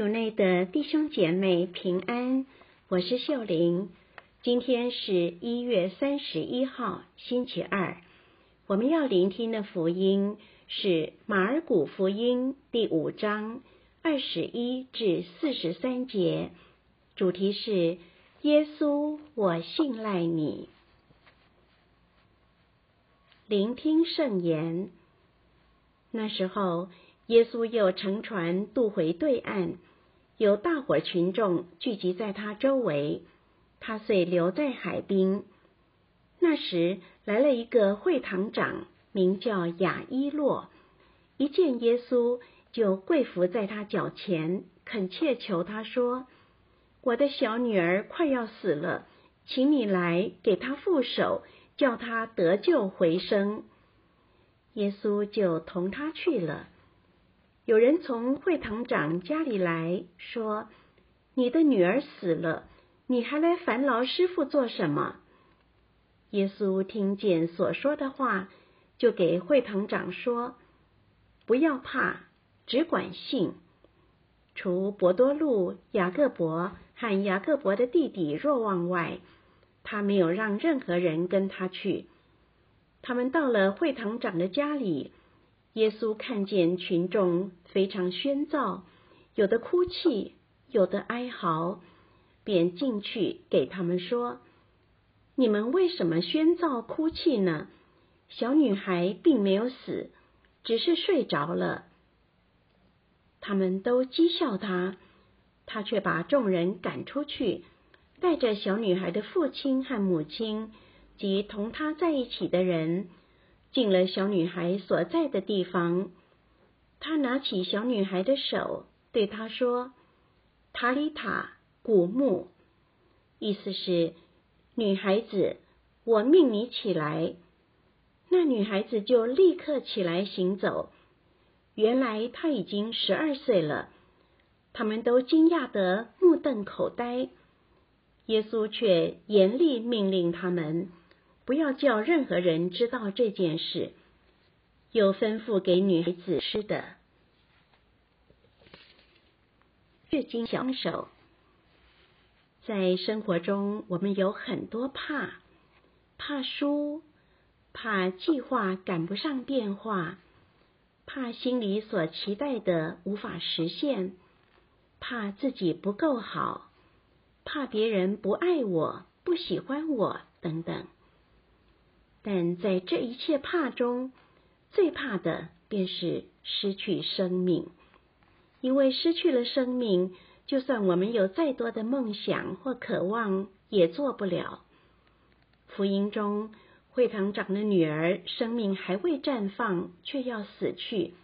主内的弟兄姐妹平安，我是秀玲。今天是一月三十一号，星期二。我们要聆听的福音是马尔谷福音第五章二十一至四十三节，主题是耶稣，我信赖你。聆听圣言。那时候，耶稣又乘船渡回对岸。有大伙群众聚集在他周围，他遂留在海滨。那时来了一个会堂长，名叫雅伊洛，一见耶稣就跪伏在他脚前，恳切求他说：“我的小女儿快要死了，请你来给她覆手，叫她得救回生。”耶稣就同他去了。有人从会堂长家里来说：“你的女儿死了，你还来烦劳师傅做什么？”耶稣听见所说的话，就给会堂长说：“不要怕，只管信。除伯多禄、雅各伯和雅各伯的弟弟若望外，他没有让任何人跟他去。他们到了会堂长的家里。”耶稣看见群众非常喧噪，有的哭泣，有的哀嚎，便进去给他们说：“你们为什么喧噪哭泣呢？小女孩并没有死，只是睡着了。”他们都讥笑他，他却把众人赶出去，带着小女孩的父亲和母亲及同他在一起的人。进了小女孩所在的地方，他拿起小女孩的手，对她说：“塔里塔古墓。”意思是女孩子，我命你起来。那女孩子就立刻起来行走。原来她已经十二岁了。他们都惊讶得目瞪口呆。耶稣却严厉命令他们。不要叫任何人知道这件事。又吩咐给女孩子吃的。月经小手，在生活中，我们有很多怕：怕输，怕计划赶不上变化，怕心里所期待的无法实现，怕自己不够好，怕别人不爱我、不喜欢我等等。但在这一切怕中，最怕的便是失去生命。因为失去了生命，就算我们有再多的梦想或渴望，也做不了。福音中，会堂长的女儿生命还未绽放，却要死去。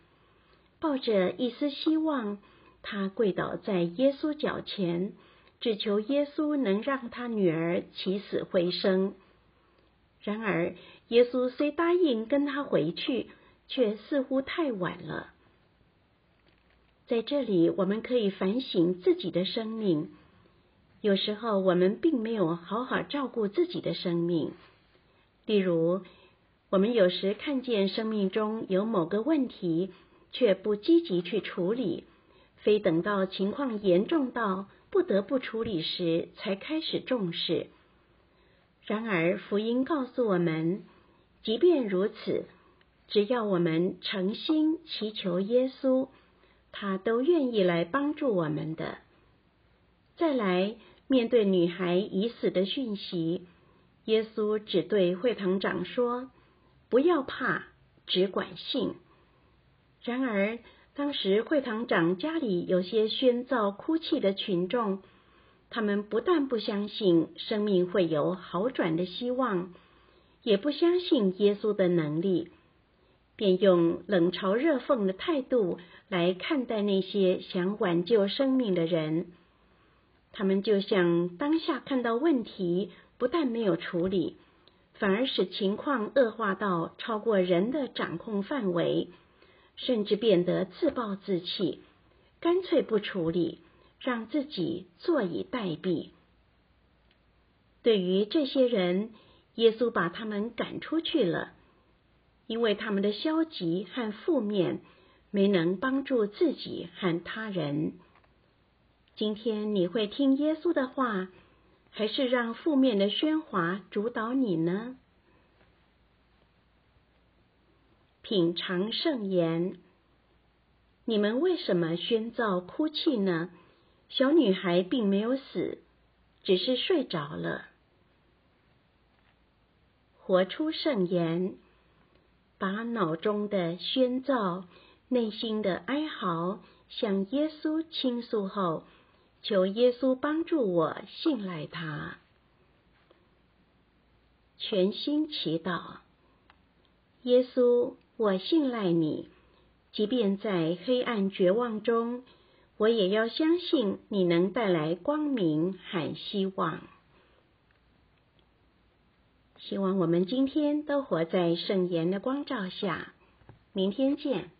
抱着一丝希望，她跪倒在耶稣脚前，只求耶稣能让她女儿起死回生。然而，耶稣虽答应跟他回去，却似乎太晚了。在这里，我们可以反省自己的生命。有时候，我们并没有好好照顾自己的生命。例如，我们有时看见生命中有某个问题，却不积极去处理，非等到情况严重到不得不处理时，才开始重视。然而，福音告诉我们，即便如此，只要我们诚心祈求耶稣，他都愿意来帮助我们的。再来，面对女孩已死的讯息，耶稣只对会堂长说：“不要怕，只管信。”然而，当时会堂长家里有些喧噪、哭泣的群众。他们不但不相信生命会有好转的希望，也不相信耶稣的能力，便用冷嘲热讽的态度来看待那些想挽救生命的人。他们就像当下看到问题，不但没有处理，反而使情况恶化到超过人的掌控范围，甚至变得自暴自弃，干脆不处理。让自己坐以待毙。对于这些人，耶稣把他们赶出去了，因为他们的消极和负面没能帮助自己和他人。今天你会听耶稣的话，还是让负面的喧哗主导你呢？品尝圣言，你们为什么喧噪哭泣呢？小女孩并没有死，只是睡着了。活出圣言，把脑中的喧噪、内心的哀嚎向耶稣倾诉后。求耶稣帮助我信赖他，全心祈祷。耶稣，我信赖你，即便在黑暗绝望中，我也要相信你能带来光明和希望。希望我们今天都活在圣言的光照下。明天见。